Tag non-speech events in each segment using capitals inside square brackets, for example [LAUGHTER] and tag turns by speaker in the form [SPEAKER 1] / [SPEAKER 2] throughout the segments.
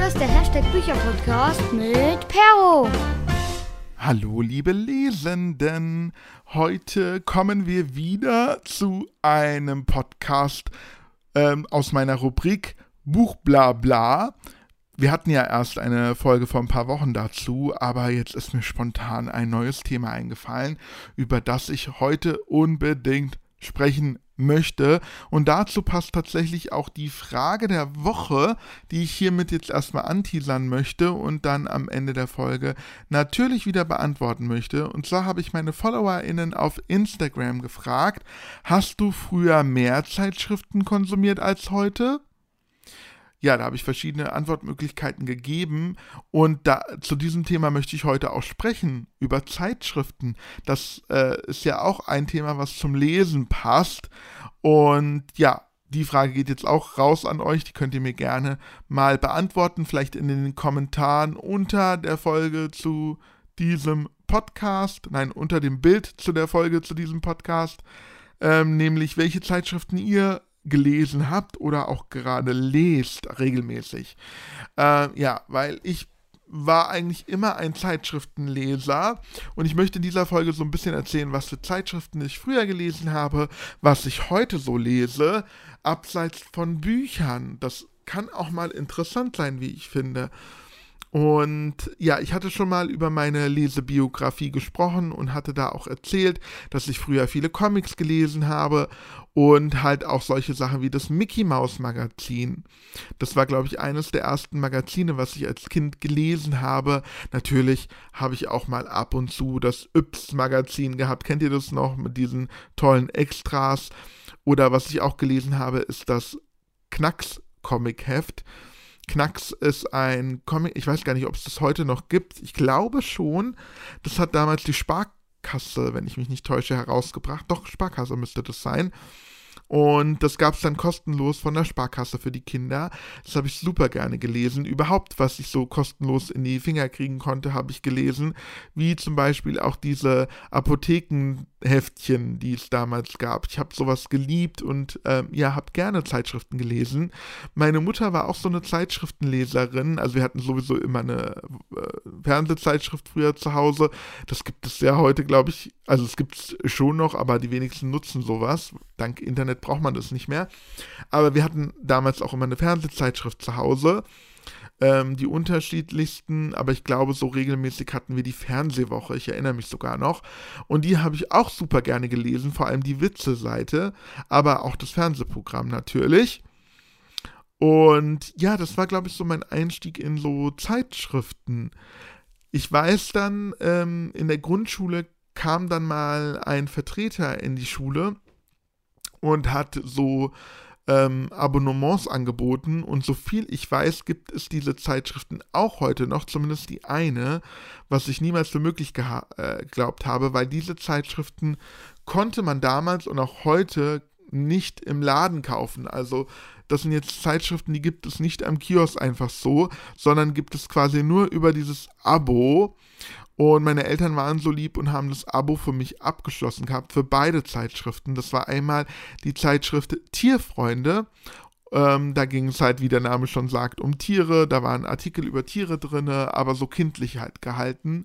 [SPEAKER 1] Hier ist der Hashtag Bücherpodcast mit Perro.
[SPEAKER 2] Hallo liebe Lesenden, heute kommen wir wieder zu einem Podcast ähm, aus meiner Rubrik Buch bla bla. Wir hatten ja erst eine Folge vor ein paar Wochen dazu, aber jetzt ist mir spontan ein neues Thema eingefallen, über das ich heute unbedingt sprechen möchte. Und dazu passt tatsächlich auch die Frage der Woche, die ich hiermit jetzt erstmal anteasern möchte und dann am Ende der Folge natürlich wieder beantworten möchte. Und zwar habe ich meine FollowerInnen auf Instagram gefragt, hast du früher mehr Zeitschriften konsumiert als heute? Ja, da habe ich verschiedene Antwortmöglichkeiten gegeben. Und da, zu diesem Thema möchte ich heute auch sprechen, über Zeitschriften. Das äh, ist ja auch ein Thema, was zum Lesen passt. Und ja, die Frage geht jetzt auch raus an euch, die könnt ihr mir gerne mal beantworten, vielleicht in den Kommentaren unter der Folge zu diesem Podcast, nein, unter dem Bild zu der Folge zu diesem Podcast, ähm, nämlich welche Zeitschriften ihr gelesen habt oder auch gerade lest regelmäßig. Äh, ja, weil ich war eigentlich immer ein Zeitschriftenleser und ich möchte in dieser Folge so ein bisschen erzählen, was für Zeitschriften ich früher gelesen habe, was ich heute so lese, abseits von Büchern. Das kann auch mal interessant sein, wie ich finde. Und ja, ich hatte schon mal über meine Lesebiografie gesprochen und hatte da auch erzählt, dass ich früher viele Comics gelesen habe und halt auch solche Sachen wie das Mickey Mouse Magazin. Das war, glaube ich, eines der ersten Magazine, was ich als Kind gelesen habe. Natürlich habe ich auch mal ab und zu das Yps Magazin gehabt. Kennt ihr das noch mit diesen tollen Extras? Oder was ich auch gelesen habe, ist das Knacks Comic Heft. Knacks ist ein Comic, ich weiß gar nicht, ob es das heute noch gibt. Ich glaube schon. Das hat damals die Sparkasse, wenn ich mich nicht täusche, herausgebracht. Doch, Sparkasse müsste das sein. Und das gab es dann kostenlos von der Sparkasse für die Kinder. Das habe ich super gerne gelesen. Überhaupt, was ich so kostenlos in die Finger kriegen konnte, habe ich gelesen. Wie zum Beispiel auch diese Apothekenheftchen, die es damals gab. Ich habe sowas geliebt und äh, ja, habe gerne Zeitschriften gelesen. Meine Mutter war auch so eine Zeitschriftenleserin. Also wir hatten sowieso immer eine äh, Fernsehzeitschrift früher zu Hause. Das gibt es ja heute, glaube ich. Also es gibt es schon noch, aber die wenigsten nutzen sowas. Dank Internet braucht man das nicht mehr. Aber wir hatten damals auch immer eine Fernsehzeitschrift zu Hause. Ähm, die unterschiedlichsten, aber ich glaube, so regelmäßig hatten wir die Fernsehwoche. Ich erinnere mich sogar noch. Und die habe ich auch super gerne gelesen, vor allem die Witze-Seite, aber auch das Fernsehprogramm natürlich. Und ja, das war, glaube ich, so mein Einstieg in so Zeitschriften. Ich weiß dann, ähm, in der Grundschule kam dann mal ein Vertreter in die Schule und hat so ähm, Abonnements angeboten und so viel ich weiß, gibt es diese Zeitschriften auch heute noch, zumindest die eine, was ich niemals für möglich äh, geglaubt habe, weil diese Zeitschriften konnte man damals und auch heute nicht im Laden kaufen. Also das sind jetzt Zeitschriften, die gibt es nicht am Kiosk einfach so, sondern gibt es quasi nur über dieses Abo. Und meine Eltern waren so lieb und haben das Abo für mich abgeschlossen gehabt, für beide Zeitschriften. Das war einmal die Zeitschrift Tierfreunde. Ähm, da ging es halt, wie der Name schon sagt, um Tiere. Da waren Artikel über Tiere drin, aber so kindlich halt gehalten.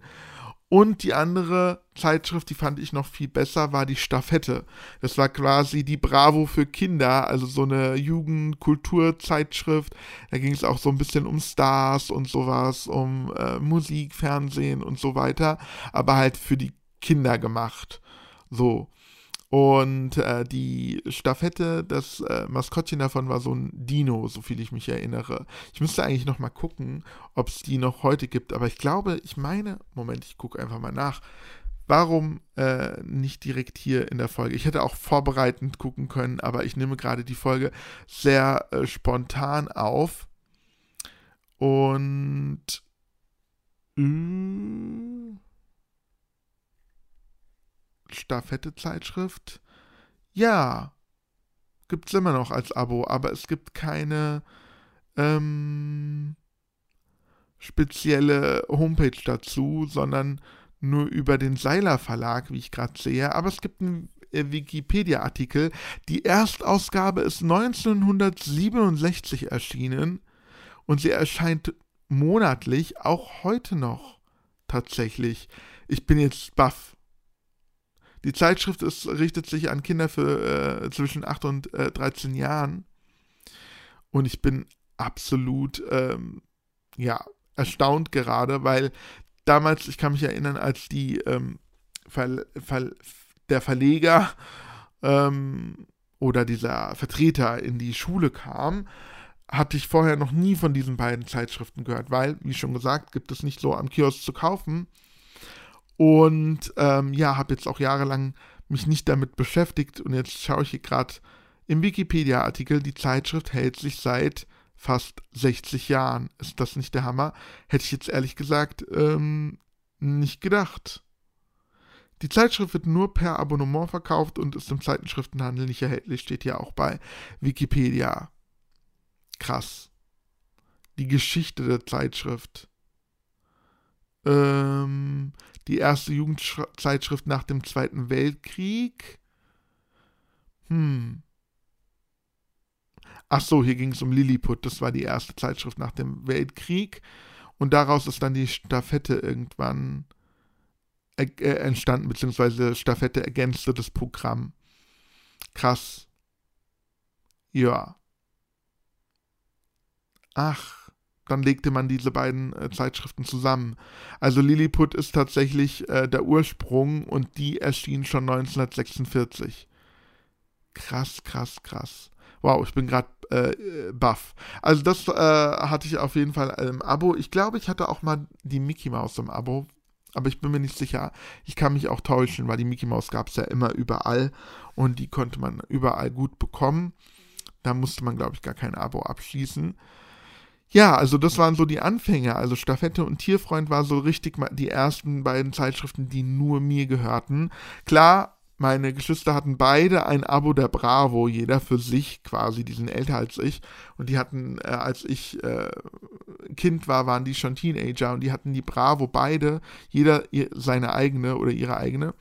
[SPEAKER 2] Und die andere Zeitschrift, die fand ich noch viel besser, war die Staffette. Das war quasi die Bravo für Kinder, also so eine Jugendkulturzeitschrift. Da ging es auch so ein bisschen um Stars und sowas, um äh, Musik, Fernsehen und so weiter, aber halt für die Kinder gemacht. So. Und äh, die Staffette, das äh, Maskottchen davon war so ein Dino, so viel ich mich erinnere. Ich müsste eigentlich noch mal gucken, ob es die noch heute gibt. Aber ich glaube, ich meine, Moment, ich gucke einfach mal nach. Warum äh, nicht direkt hier in der Folge? Ich hätte auch vorbereitend gucken können, aber ich nehme gerade die Folge sehr äh, spontan auf. Und... Äh, Staffette-Zeitschrift? Ja, gibt es immer noch als Abo, aber es gibt keine ähm, spezielle Homepage dazu, sondern nur über den Seiler Verlag, wie ich gerade sehe. Aber es gibt einen äh, Wikipedia-Artikel. Die Erstausgabe ist 1967 erschienen und sie erscheint monatlich, auch heute noch tatsächlich. Ich bin jetzt baff. Die Zeitschrift ist, richtet sich an Kinder für äh, zwischen 8 und äh, 13 Jahren. Und ich bin absolut, ähm, ja, erstaunt gerade, weil damals, ich kann mich erinnern, als die ähm, Ver Ver der Verleger ähm, oder dieser Vertreter in die Schule kam, hatte ich vorher noch nie von diesen beiden Zeitschriften gehört, weil, wie schon gesagt, gibt es nicht so am Kiosk zu kaufen. Und ähm, ja, habe jetzt auch jahrelang mich nicht damit beschäftigt und jetzt schaue ich hier gerade im Wikipedia-Artikel, die Zeitschrift hält sich seit fast 60 Jahren. Ist das nicht der Hammer? Hätte ich jetzt ehrlich gesagt ähm, nicht gedacht. Die Zeitschrift wird nur per Abonnement verkauft und ist im Zeitschriftenhandel nicht erhältlich, steht ja auch bei Wikipedia. Krass. Die Geschichte der Zeitschrift. Ähm, die erste Jugendzeitschrift nach dem Zweiten Weltkrieg. Hm. Ach so, hier ging es um Lilliput. Das war die erste Zeitschrift nach dem Weltkrieg. Und daraus ist dann die Staffette irgendwann äh, entstanden, beziehungsweise Staffette ergänzte das Programm. Krass. Ja. Ach, dann legte man diese beiden äh, Zeitschriften zusammen. Also Lilliput ist tatsächlich äh, der Ursprung und die erschien schon 1946. Krass, krass, krass. Wow, ich bin gerade äh, baff. Also das äh, hatte ich auf jeden Fall im Abo. Ich glaube, ich hatte auch mal die Mickey Mouse im Abo aber ich bin mir nicht sicher. Ich kann mich auch täuschen, weil die Mickey Mouse gab es ja immer überall und die konnte man überall gut bekommen. Da musste man, glaube ich, gar kein Abo abschließen. Ja, also das waren so die Anfänge. Also Staffette und Tierfreund war so richtig die ersten beiden Zeitschriften, die nur mir gehörten. Klar, meine Geschwister hatten beide ein Abo der Bravo, jeder für sich quasi, die sind älter als ich. Und die hatten, äh, als ich äh, Kind war, waren die schon Teenager und die hatten die Bravo beide, jeder seine eigene oder ihre eigene.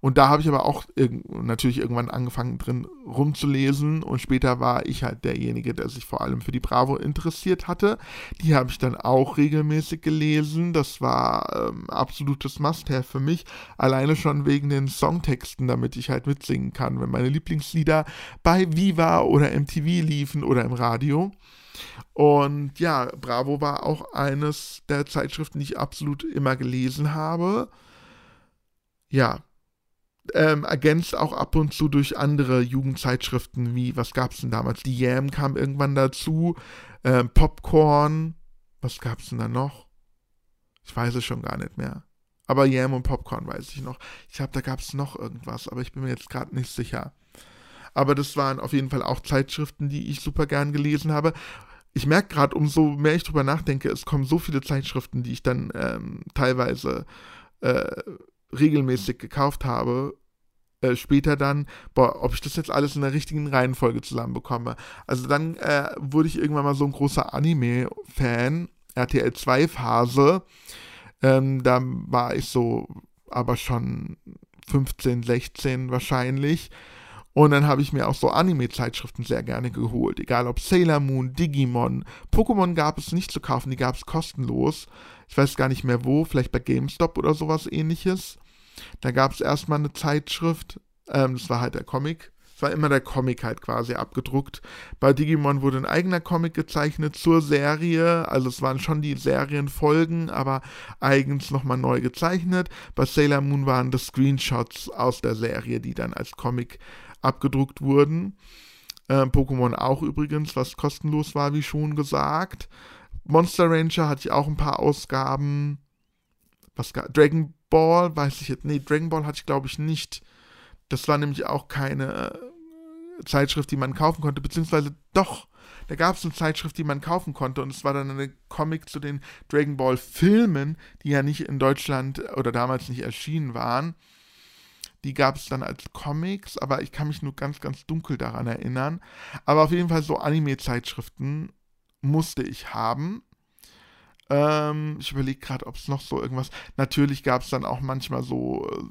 [SPEAKER 2] Und da habe ich aber auch natürlich irgendwann angefangen drin rumzulesen und später war ich halt derjenige, der sich vor allem für die Bravo interessiert hatte. Die habe ich dann auch regelmäßig gelesen. Das war ähm, absolutes Must-have für mich, alleine schon wegen den Songtexten, damit ich halt mitsingen kann, wenn meine Lieblingslieder bei Viva oder MTV liefen oder im Radio. Und ja, Bravo war auch eines der Zeitschriften, die ich absolut immer gelesen habe. Ja, ähm, ergänzt auch ab und zu durch andere Jugendzeitschriften, wie, was gab es denn damals? Die Yam kam irgendwann dazu, ähm, Popcorn, was gab es denn da noch? Ich weiß es schon gar nicht mehr. Aber Yam und Popcorn weiß ich noch. Ich glaube, da gab es noch irgendwas, aber ich bin mir jetzt gerade nicht sicher. Aber das waren auf jeden Fall auch Zeitschriften, die ich super gern gelesen habe. Ich merke gerade, umso mehr ich drüber nachdenke, es kommen so viele Zeitschriften, die ich dann ähm, teilweise äh, regelmäßig gekauft habe, äh, später dann, boah, ob ich das jetzt alles in der richtigen Reihenfolge zusammenbekomme. Also dann äh, wurde ich irgendwann mal so ein großer Anime-Fan, RTL 2 Phase. Ähm, da war ich so, aber schon 15, 16 wahrscheinlich. Und dann habe ich mir auch so Anime-Zeitschriften sehr gerne geholt. Egal ob Sailor Moon, Digimon. Pokémon gab es nicht zu kaufen, die gab es kostenlos. Ich weiß gar nicht mehr wo, vielleicht bei GameStop oder sowas ähnliches. Da gab es erstmal eine Zeitschrift, ähm, das war halt der Comic. War immer der Comic halt quasi abgedruckt. Bei Digimon wurde ein eigener Comic gezeichnet zur Serie, also es waren schon die Serienfolgen, aber eigens nochmal neu gezeichnet. Bei Sailor Moon waren das Screenshots aus der Serie, die dann als Comic abgedruckt wurden. Äh, Pokémon auch übrigens, was kostenlos war, wie schon gesagt. Monster Ranger hatte ich auch ein paar Ausgaben. Was Dragon Ball, weiß ich jetzt. Nee, Dragon Ball hatte ich glaube ich nicht. Das war nämlich auch keine Zeitschrift, die man kaufen konnte, beziehungsweise doch. Da gab es eine Zeitschrift, die man kaufen konnte und es war dann eine Comic zu den Dragon Ball Filmen, die ja nicht in Deutschland oder damals nicht erschienen waren. Die gab es dann als Comics, aber ich kann mich nur ganz, ganz dunkel daran erinnern. Aber auf jeden Fall so Anime-Zeitschriften musste ich haben. Ähm, ich überlege gerade, ob es noch so irgendwas. Natürlich gab es dann auch manchmal so äh,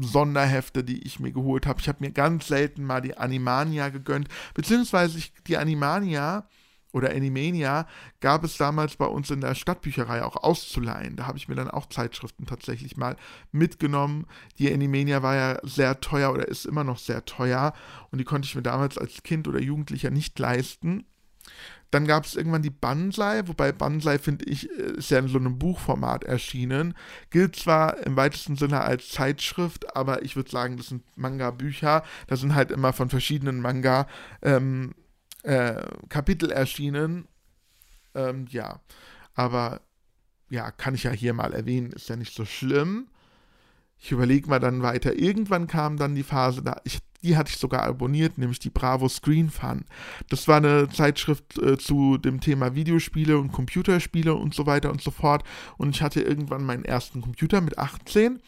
[SPEAKER 2] Sonderhefte, die ich mir geholt habe. Ich habe mir ganz selten mal die Animania gegönnt, beziehungsweise ich, die Animania oder Animania gab es damals bei uns in der Stadtbücherei auch auszuleihen. Da habe ich mir dann auch Zeitschriften tatsächlich mal mitgenommen. Die Animania war ja sehr teuer oder ist immer noch sehr teuer und die konnte ich mir damals als Kind oder Jugendlicher nicht leisten. Dann gab es irgendwann die Banzai, wobei Banzai, finde ich, ist ja in so einem Buchformat erschienen. Gilt zwar im weitesten Sinne als Zeitschrift, aber ich würde sagen, das sind Manga-Bücher. Da sind halt immer von verschiedenen Manga ähm, äh, Kapitel erschienen. Ähm, ja, aber ja, kann ich ja hier mal erwähnen, ist ja nicht so schlimm. Ich überlege mal dann weiter. Irgendwann kam dann die Phase, da ich, die hatte ich sogar abonniert, nämlich die Bravo Screen Fun. Das war eine Zeitschrift äh, zu dem Thema Videospiele und Computerspiele und so weiter und so fort. Und ich hatte irgendwann meinen ersten Computer mit 18.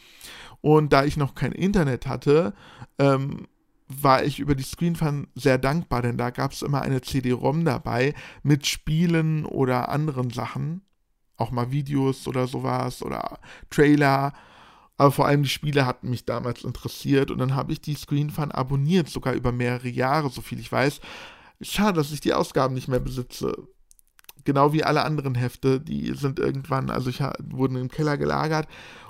[SPEAKER 2] Und da ich noch kein Internet hatte, ähm, war ich über die Screenfun sehr dankbar, denn da gab es immer eine CD-ROM dabei mit Spielen oder anderen Sachen. Auch mal Videos oder sowas oder Trailer. Aber vor allem die Spiele hatten mich damals interessiert und dann habe ich die Screenfun abonniert, sogar über mehrere Jahre, so viel ich weiß. Schade, dass ich die Ausgaben nicht mehr besitze. Genau wie alle anderen Hefte, die sind irgendwann, also ich wurden im Keller gelagert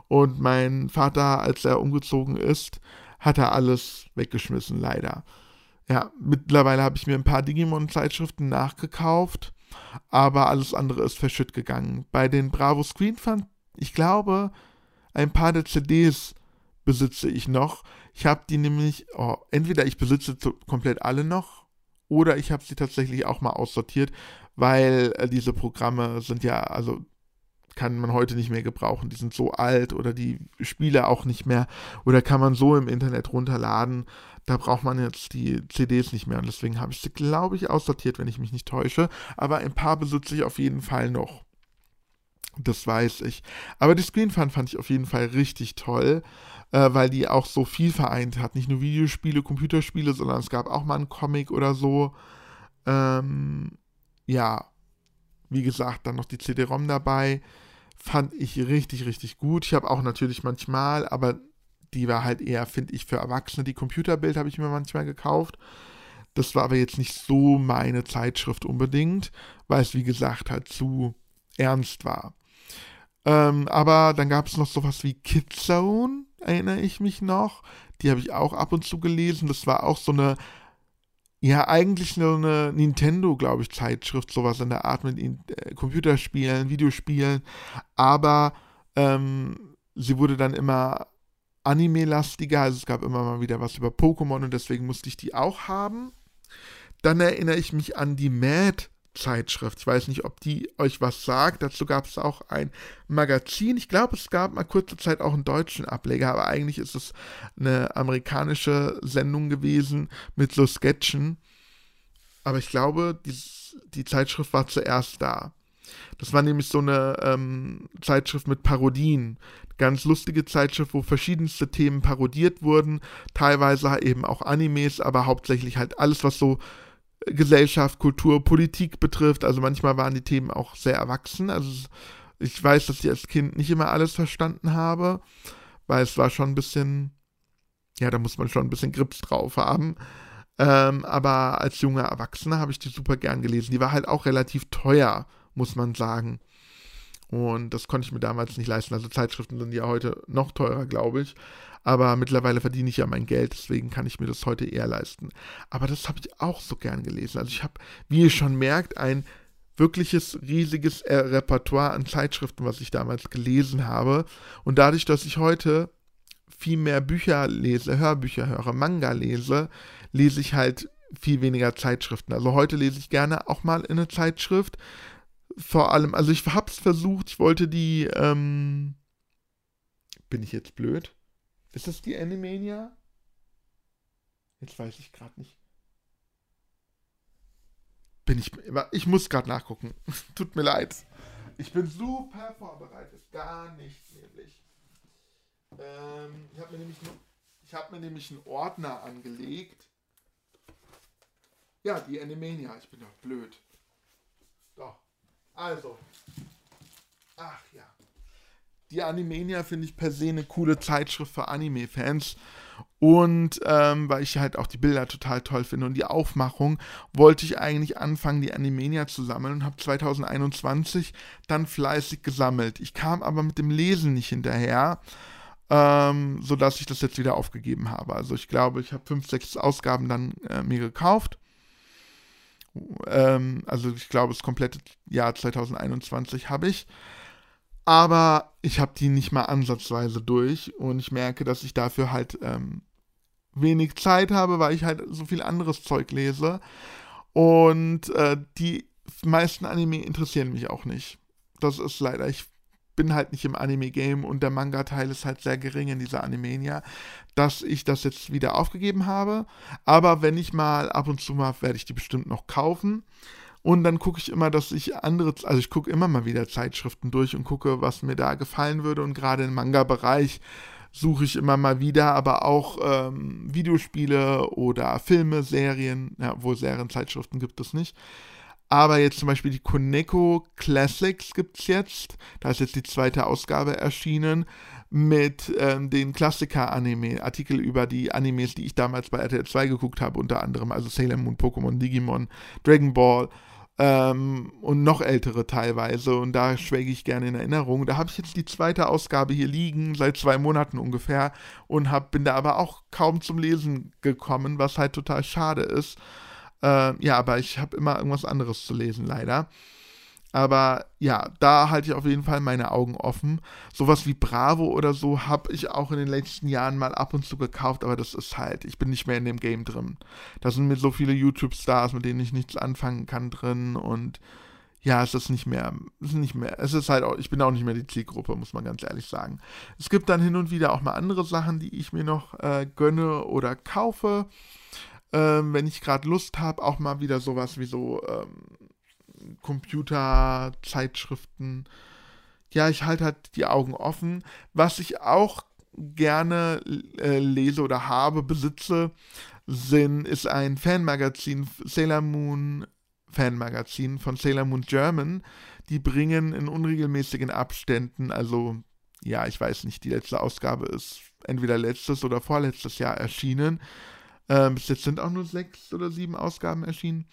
[SPEAKER 2] und mein Vater, als er umgezogen ist, hat er alles weggeschmissen, leider. Ja, mittlerweile habe ich mir ein paar Digimon-Zeitschriften nachgekauft, aber alles andere ist verschütt gegangen. Bei den Bravo Screen Fund, ich glaube, ein paar der CDs besitze ich noch. Ich habe die nämlich, oh, entweder ich besitze komplett alle noch oder ich habe sie tatsächlich auch mal aussortiert, weil äh, diese Programme sind ja, also kann man heute nicht mehr gebrauchen. Die sind so alt oder die Spiele auch nicht mehr oder kann man so im Internet runterladen. Da braucht man jetzt die CDs nicht mehr und deswegen habe ich sie, glaube ich, aussortiert, wenn ich mich nicht täusche. Aber ein paar besitze ich auf jeden Fall noch. Das weiß ich. Aber die Screen Fun fand ich auf jeden Fall richtig toll, äh, weil die auch so viel vereint hat. Nicht nur Videospiele, Computerspiele, sondern es gab auch mal einen Comic oder so. Ähm, ja, wie gesagt, dann noch die CD-ROM dabei fand ich richtig, richtig gut. Ich habe auch natürlich manchmal, aber die war halt eher, finde ich, für Erwachsene. Die Computerbild habe ich mir manchmal gekauft. Das war aber jetzt nicht so meine Zeitschrift unbedingt, weil es, wie gesagt, halt zu ernst war. Ähm, aber dann gab es noch sowas wie Kidzone, erinnere ich mich noch. Die habe ich auch ab und zu gelesen. Das war auch so eine ja, eigentlich nur eine Nintendo, glaube ich, Zeitschrift, sowas in der Art mit äh, Computerspielen, Videospielen. Aber ähm, sie wurde dann immer anime-lastiger, also es gab immer mal wieder was über Pokémon und deswegen musste ich die auch haben. Dann erinnere ich mich an die Mad Zeitschrift. Ich weiß nicht, ob die euch was sagt. Dazu gab es auch ein Magazin. Ich glaube, es gab mal kurze Zeit auch einen deutschen Ableger, aber eigentlich ist es eine amerikanische Sendung gewesen mit so Sketchen. Aber ich glaube, die, die Zeitschrift war zuerst da. Das war nämlich so eine ähm, Zeitschrift mit Parodien. Ganz lustige Zeitschrift, wo verschiedenste Themen parodiert wurden. Teilweise eben auch Animes, aber hauptsächlich halt alles, was so Gesellschaft, Kultur, Politik betrifft. Also manchmal waren die Themen auch sehr erwachsen. Also ich weiß, dass ich als Kind nicht immer alles verstanden habe, weil es war schon ein bisschen, ja, da muss man schon ein bisschen Grips drauf haben. Ähm, aber als junger Erwachsener habe ich die super gern gelesen. Die war halt auch relativ teuer, muss man sagen. Und das konnte ich mir damals nicht leisten. Also Zeitschriften sind ja heute noch teurer, glaube ich. Aber mittlerweile verdiene ich ja mein Geld, deswegen kann ich mir das heute eher leisten. Aber das habe ich auch so gern gelesen. Also ich habe, wie ihr schon merkt, ein wirkliches riesiges äh, Repertoire an Zeitschriften, was ich damals gelesen habe. Und dadurch, dass ich heute viel mehr Bücher lese, Hörbücher höre, Manga lese, lese ich halt viel weniger Zeitschriften. Also heute lese ich gerne auch mal in eine Zeitschrift. Vor allem, also ich habe es versucht, ich wollte die, ähm, bin ich jetzt blöd? Ist das die Animania? Jetzt weiß ich gerade nicht. Bin ich. Ich muss gerade nachgucken. [LAUGHS] Tut mir leid. Ich bin super vorbereitet. Gar nichts nämlich. Ähm, ich habe mir nämlich ich habe mir nämlich einen Ordner angelegt. Ja, die Animania. Ich bin doch blöd. Doch. Also. Ach ja. die Animania finde ich per se eine coole Zeitschrift für Anime-Fans. Und ähm, weil ich halt auch die Bilder total toll finde und die Aufmachung, wollte ich eigentlich anfangen, die Animania zu sammeln und habe 2021 dann fleißig gesammelt. Ich kam aber mit dem Lesen nicht hinterher, ähm, sodass ich das jetzt wieder aufgegeben habe. Also ich glaube, ich habe fünf, sechs Ausgaben dann äh, mir gekauft. Ähm, also ich glaube, das komplette Jahr 2021 habe ich aber ich habe die nicht mal ansatzweise durch und ich merke, dass ich dafür halt ähm, wenig Zeit habe, weil ich halt so viel anderes Zeug lese und äh, die meisten Anime interessieren mich auch nicht. Das ist leider, ich bin halt nicht im Anime-Game und der Manga-Teil ist halt sehr gering in dieser Animania, dass ich das jetzt wieder aufgegeben habe. Aber wenn ich mal ab und zu mal, werde ich die bestimmt noch kaufen. Und dann gucke ich immer, dass ich andere, also ich gucke immer mal wieder Zeitschriften durch und gucke, was mir da gefallen würde. Und gerade im Manga-Bereich suche ich immer mal wieder, aber auch ähm, Videospiele oder Filme, Serien, ja, wohl Serienzeitschriften gibt es nicht. Aber jetzt zum Beispiel die Koneko Classics gibt es jetzt. Da ist jetzt die zweite Ausgabe erschienen mit ähm, den Klassiker-Anime, Artikel über die Animes, die ich damals bei RTL 2 geguckt habe, unter anderem also Sailor Moon, Pokémon, Digimon, Dragon Ball, ähm, und noch ältere teilweise. Und da schwelge ich gerne in Erinnerung. Da habe ich jetzt die zweite Ausgabe hier liegen, seit zwei Monaten ungefähr. Und hab, bin da aber auch kaum zum Lesen gekommen, was halt total schade ist. Äh, ja, aber ich habe immer irgendwas anderes zu lesen, leider. Aber ja, da halte ich auf jeden Fall meine Augen offen. Sowas wie Bravo oder so habe ich auch in den letzten Jahren mal ab und zu gekauft, aber das ist halt, ich bin nicht mehr in dem Game drin. Da sind mir so viele YouTube-Stars, mit denen ich nichts anfangen kann drin und ja, es ist nicht mehr, es ist nicht mehr, es ist halt auch, ich bin auch nicht mehr die Zielgruppe, muss man ganz ehrlich sagen. Es gibt dann hin und wieder auch mal andere Sachen, die ich mir noch äh, gönne oder kaufe. Ähm, wenn ich gerade Lust habe, auch mal wieder sowas wie so ähm, Computerzeitschriften. Ja, ich halte halt die Augen offen. Was ich auch gerne äh, lese oder habe, besitze, sind, ist ein Fanmagazin, Sailor Moon Fanmagazin von Sailor Moon German. Die bringen in unregelmäßigen Abständen, also ja, ich weiß nicht, die letzte Ausgabe ist entweder letztes oder vorletztes Jahr erschienen. Ähm, bis jetzt sind auch nur sechs oder sieben Ausgaben erschienen.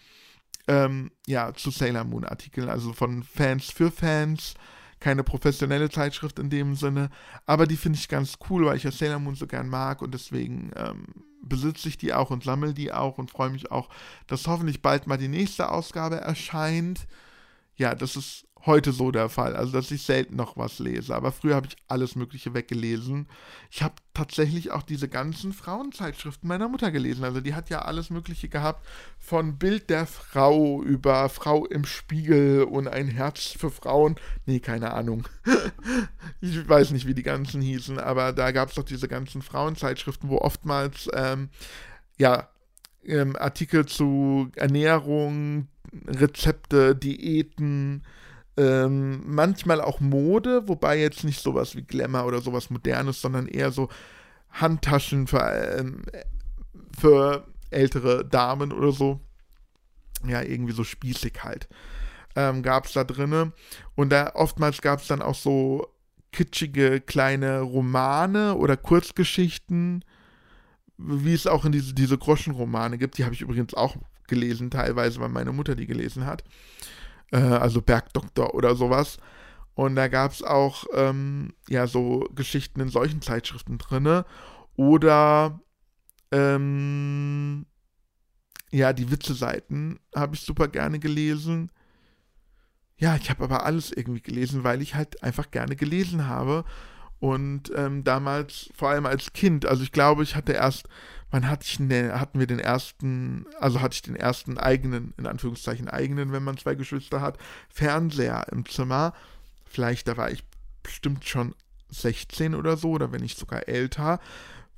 [SPEAKER 2] Ähm, ja, zu Sailor Moon Artikeln, also von Fans für Fans, keine professionelle Zeitschrift in dem Sinne, aber die finde ich ganz cool, weil ich ja Sailor Moon so gern mag und deswegen ähm, besitze ich die auch und sammle die auch und freue mich auch, dass hoffentlich bald mal die nächste Ausgabe erscheint. Ja, das ist heute so der Fall. Also, dass ich selten noch was lese. Aber früher habe ich alles Mögliche weggelesen. Ich habe tatsächlich auch diese ganzen Frauenzeitschriften meiner Mutter gelesen. Also, die hat ja alles Mögliche gehabt. Von Bild der Frau über Frau im Spiegel und ein Herz für Frauen. Nee, keine Ahnung. [LAUGHS] ich weiß nicht, wie die ganzen hießen. Aber da gab es doch diese ganzen Frauenzeitschriften, wo oftmals, ähm, ja, ähm, Artikel zu Ernährung, Rezepte, Diäten, ähm, manchmal auch Mode, wobei jetzt nicht sowas wie Glamour oder sowas Modernes, sondern eher so Handtaschen für, ähm, für ältere Damen oder so. Ja, irgendwie so spießig halt. Ähm, gab es da drinne. Und da oftmals gab es dann auch so kitschige kleine Romane oder Kurzgeschichten, wie es auch in diese, diese Groschenromane gibt. Die habe ich übrigens auch gelesen, teilweise, weil meine Mutter die gelesen hat äh, also Bergdoktor oder sowas. Und da gab es auch ähm, ja so Geschichten in solchen Zeitschriften drinne oder ähm, ja die Witze-Seiten habe ich super gerne gelesen. Ja, ich habe aber alles irgendwie gelesen, weil ich halt einfach gerne gelesen habe. Und ähm, damals, vor allem als Kind, also ich glaube, ich hatte erst wann hatte ich denn, hatten wir den ersten, also hatte ich den ersten eigenen, in Anführungszeichen eigenen, wenn man zwei Geschwister hat, Fernseher im Zimmer. Vielleicht, da war ich bestimmt schon 16 oder so, oder wenn nicht sogar älter.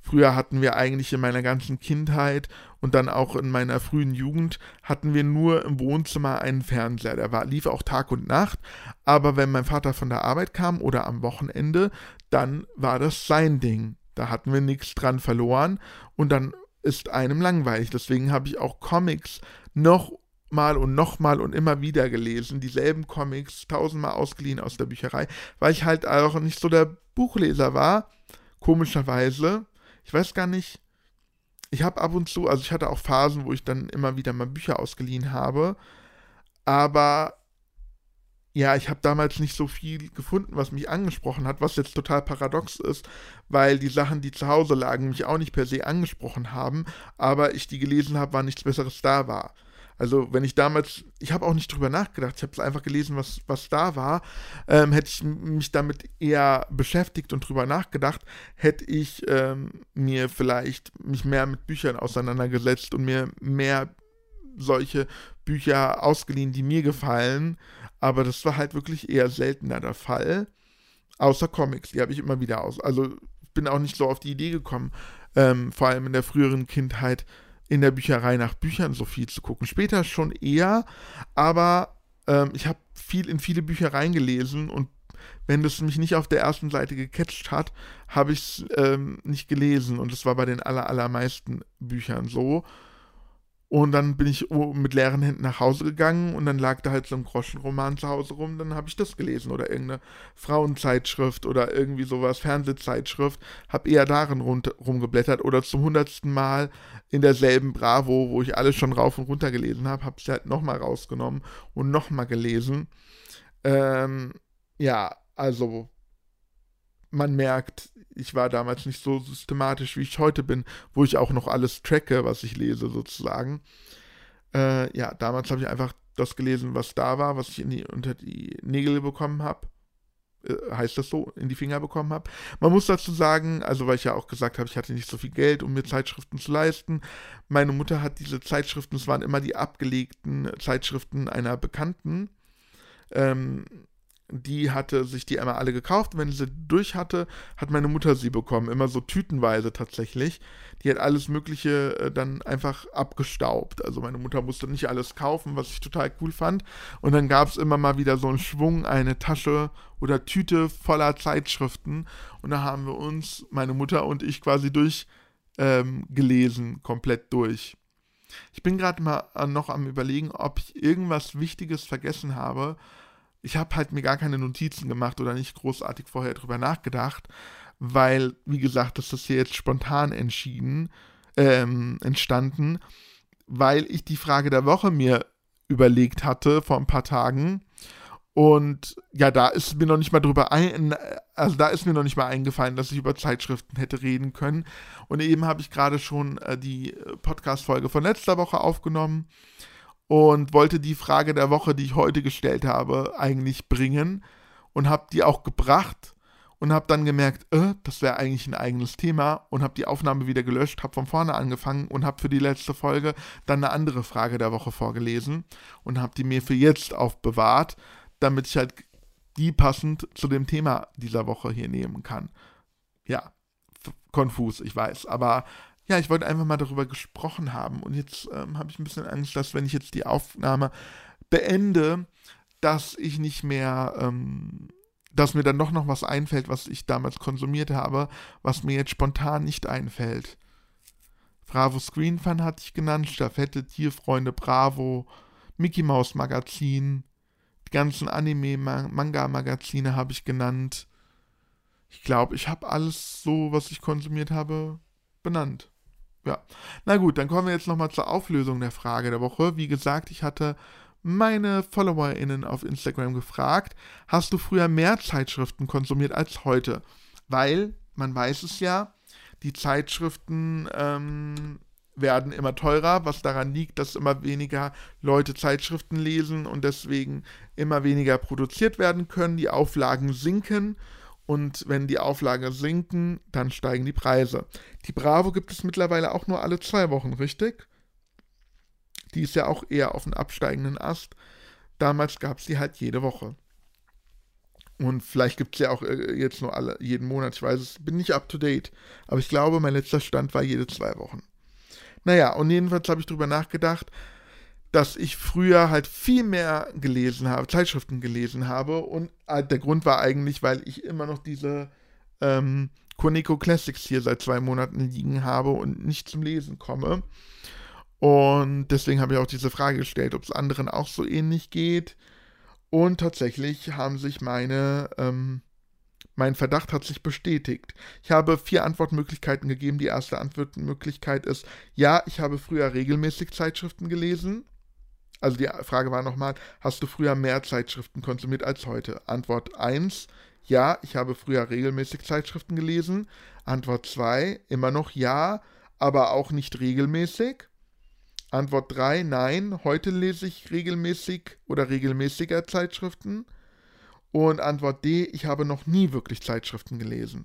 [SPEAKER 2] Früher hatten wir eigentlich in meiner ganzen Kindheit und dann auch in meiner frühen Jugend hatten wir nur im Wohnzimmer einen Fernseher. Der war, lief auch Tag und Nacht, aber wenn mein Vater von der Arbeit kam oder am Wochenende, dann war das sein Ding. Da hatten wir nichts dran verloren und dann ist einem langweilig. Deswegen habe ich auch Comics noch mal und nochmal und immer wieder gelesen, dieselben Comics, tausendmal ausgeliehen aus der Bücherei, weil ich halt auch nicht so der Buchleser war, komischerweise. Ich weiß gar nicht, ich habe ab und zu, also ich hatte auch Phasen, wo ich dann immer wieder mal Bücher ausgeliehen habe, aber ja, ich habe damals nicht so viel gefunden, was mich angesprochen hat, was jetzt total paradox ist, weil die Sachen, die zu Hause lagen, mich auch nicht per se angesprochen haben, aber ich die gelesen habe, war nichts Besseres da war. Also wenn ich damals, ich habe auch nicht drüber nachgedacht, ich habe es einfach gelesen, was, was da war, ähm, hätte ich mich damit eher beschäftigt und drüber nachgedacht, hätte ich ähm, mir vielleicht mich mehr mit Büchern auseinandergesetzt und mir mehr solche Bücher ausgeliehen, die mir gefallen. Aber das war halt wirklich eher seltener der Fall. Außer Comics, die habe ich immer wieder aus. Also bin auch nicht so auf die Idee gekommen, ähm, vor allem in der früheren Kindheit, in der Bücherei nach Büchern so viel zu gucken. Später schon eher, aber ähm, ich habe viel in viele Bücher reingelesen und wenn das mich nicht auf der ersten Seite gecatcht hat, habe ich es ähm, nicht gelesen und das war bei den aller, allermeisten Büchern so. Und dann bin ich mit leeren Händen nach Hause gegangen und dann lag da halt so ein Groschenroman zu Hause rum, dann habe ich das gelesen oder irgendeine Frauenzeitschrift oder irgendwie sowas, Fernsehzeitschrift, habe eher darin rumgeblättert oder zum hundertsten Mal in derselben Bravo, wo ich alles schon rauf und runter gelesen habe, habe sie halt nochmal rausgenommen und nochmal gelesen. Ähm, ja, also man merkt, ich war damals nicht so systematisch, wie ich heute bin, wo ich auch noch alles tracke, was ich lese, sozusagen. Äh, ja, damals habe ich einfach das gelesen, was da war, was ich die, unter die Nägel bekommen habe. Äh, heißt das so, in die Finger bekommen habe. Man muss dazu sagen, also weil ich ja auch gesagt habe, ich hatte nicht so viel Geld, um mir Zeitschriften zu leisten. Meine Mutter hat diese Zeitschriften, es waren immer die abgelegten Zeitschriften einer Bekannten. Ähm, die hatte sich die einmal alle gekauft. Wenn sie durch hatte, hat meine Mutter sie bekommen. Immer so tütenweise tatsächlich. Die hat alles Mögliche äh, dann einfach abgestaubt. Also meine Mutter musste nicht alles kaufen, was ich total cool fand. Und dann gab es immer mal wieder so einen Schwung, eine Tasche oder Tüte voller Zeitschriften. Und da haben wir uns, meine Mutter und ich, quasi durchgelesen, ähm, komplett durch. Ich bin gerade mal noch am Überlegen, ob ich irgendwas Wichtiges vergessen habe ich habe halt mir gar keine Notizen gemacht oder nicht großartig vorher drüber nachgedacht, weil, wie gesagt, das ist hier jetzt spontan entschieden, ähm, entstanden, weil ich die Frage der Woche mir überlegt hatte vor ein paar Tagen. Und ja, da ist mir noch nicht mal drüber ein, also da ist mir noch nicht mal eingefallen, dass ich über Zeitschriften hätte reden können. Und eben habe ich gerade schon äh, die Podcast-Folge von letzter Woche aufgenommen und wollte die Frage der Woche, die ich heute gestellt habe, eigentlich bringen und habe die auch gebracht und habe dann gemerkt, äh, das wäre eigentlich ein eigenes Thema und habe die Aufnahme wieder gelöscht, habe von vorne angefangen und habe für die letzte Folge dann eine andere Frage der Woche vorgelesen und habe die mir für jetzt aufbewahrt, damit ich halt die passend zu dem Thema dieser Woche hier nehmen kann. Ja, konfus, ich weiß, aber ja, ich wollte einfach mal darüber gesprochen haben. Und jetzt ähm, habe ich ein bisschen Angst, dass wenn ich jetzt die Aufnahme beende, dass ich nicht mehr, ähm, dass mir dann doch noch was einfällt, was ich damals konsumiert habe, was mir jetzt spontan nicht einfällt. Bravo Screen Fun hatte ich genannt, Staffette, Tierfreunde, Bravo, Mickey Mouse Magazin, die ganzen Anime-Manga-Magazine habe ich genannt. Ich glaube, ich habe alles so, was ich konsumiert habe, benannt. Ja. Na gut, dann kommen wir jetzt nochmal zur Auflösung der Frage der Woche. Wie gesagt, ich hatte meine FollowerInnen auf Instagram gefragt, hast du früher mehr Zeitschriften konsumiert als heute? Weil, man weiß es ja, die Zeitschriften ähm, werden immer teurer, was daran liegt, dass immer weniger Leute Zeitschriften lesen und deswegen immer weniger produziert werden können. Die Auflagen sinken und wenn die Auflagen sinken, dann steigen die Preise. Die Bravo gibt es mittlerweile auch nur alle zwei Wochen, richtig? Die ist ja auch eher auf einem absteigenden Ast. Damals gab es die halt jede Woche. Und vielleicht gibt es ja auch äh, jetzt nur alle, jeden Monat. Ich weiß es, bin nicht up to date. Aber ich glaube, mein letzter Stand war jede zwei Wochen. Naja, und jedenfalls habe ich drüber nachgedacht, dass ich früher halt viel mehr gelesen habe, Zeitschriften gelesen habe. Und halt der Grund war eigentlich, weil ich immer noch diese ähm, Koneko Classics hier seit zwei Monaten liegen habe und nicht zum Lesen komme. Und deswegen habe ich auch diese Frage gestellt, ob es anderen auch so ähnlich geht. Und tatsächlich haben sich meine, ähm, mein Verdacht hat sich bestätigt. Ich habe vier Antwortmöglichkeiten gegeben. Die erste Antwortmöglichkeit ist, ja, ich habe früher regelmäßig Zeitschriften gelesen. Also die Frage war nochmal, hast du früher mehr Zeitschriften konsumiert als heute? Antwort 1, ja, ich habe früher regelmäßig Zeitschriften gelesen. Antwort 2, immer noch ja, aber auch nicht regelmäßig. Antwort 3, nein, heute lese ich regelmäßig oder regelmäßiger Zeitschriften. Und Antwort D, ich habe noch nie wirklich Zeitschriften gelesen.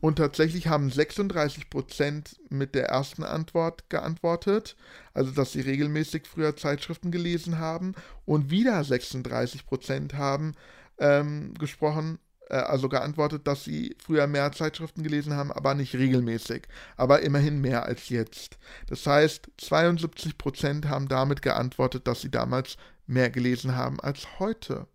[SPEAKER 2] Und tatsächlich haben 36% mit der ersten Antwort geantwortet, also dass sie regelmäßig früher Zeitschriften gelesen haben. Und wieder 36% haben ähm, gesprochen, äh, also geantwortet, dass sie früher mehr Zeitschriften gelesen haben, aber nicht regelmäßig. Aber immerhin mehr als jetzt. Das heißt, 72% haben damit geantwortet, dass sie damals mehr gelesen haben als heute.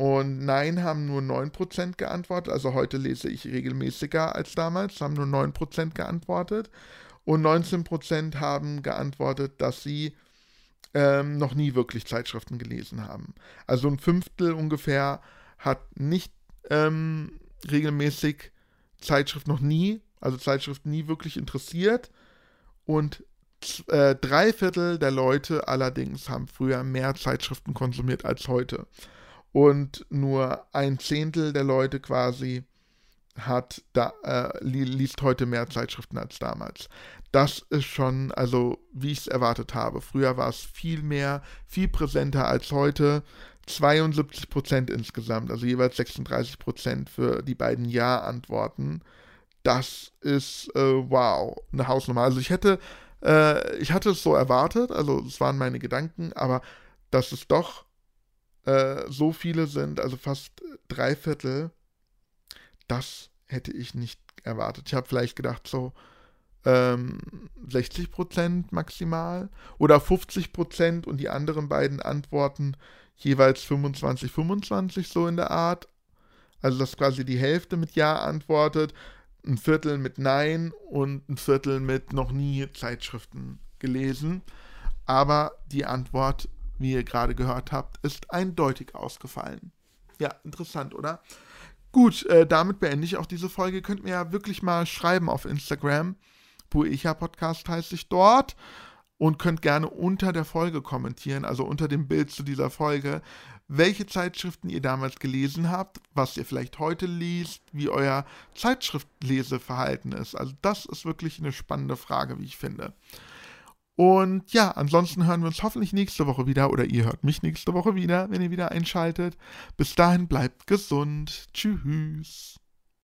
[SPEAKER 2] Und Nein haben nur 9% geantwortet. Also heute lese ich regelmäßiger als damals, haben nur 9% geantwortet. Und 19% haben geantwortet, dass sie ähm, noch nie wirklich Zeitschriften gelesen haben. Also ein Fünftel ungefähr hat nicht ähm, regelmäßig Zeitschrift noch nie, also Zeitschrift nie wirklich interessiert. Und äh, drei Viertel der Leute allerdings haben früher mehr Zeitschriften konsumiert als heute. Und nur ein Zehntel der Leute quasi hat da, äh, liest heute mehr Zeitschriften als damals. Das ist schon, also wie ich es erwartet habe. Früher war es viel mehr, viel präsenter als heute. 72 Prozent insgesamt, also jeweils 36 Prozent für die beiden Ja-Antworten. Das ist, äh, wow, eine Hausnummer. Also ich hätte, äh, ich hatte es so erwartet, also es waren meine Gedanken, aber dass es doch äh, so viele sind, also fast drei Viertel, das hätte ich nicht erwartet. Ich habe vielleicht gedacht, so ähm, 60 Prozent maximal oder 50 Prozent und die anderen beiden Antworten jeweils 25, 25 so in der Art. Also dass quasi die Hälfte mit Ja antwortet, ein Viertel mit Nein und ein Viertel mit noch nie Zeitschriften gelesen. Aber die Antwort, wie ihr gerade gehört habt, ist eindeutig ausgefallen. Ja, interessant, oder? Gut, äh, damit beende ich auch diese Folge. Ihr könnt mir ja wirklich mal schreiben auf Instagram. Buecha Podcast heißt ich dort und könnt gerne unter der Folge kommentieren, also unter dem Bild zu dieser Folge, welche Zeitschriften ihr damals gelesen habt, was ihr vielleicht heute liest, wie euer Zeitschriftleseverhalten ist. Also das ist wirklich eine spannende Frage, wie ich finde. Und ja, ansonsten hören wir uns hoffentlich nächste Woche wieder oder ihr hört mich nächste Woche wieder, wenn ihr wieder einschaltet. Bis dahin bleibt gesund. Tschüss.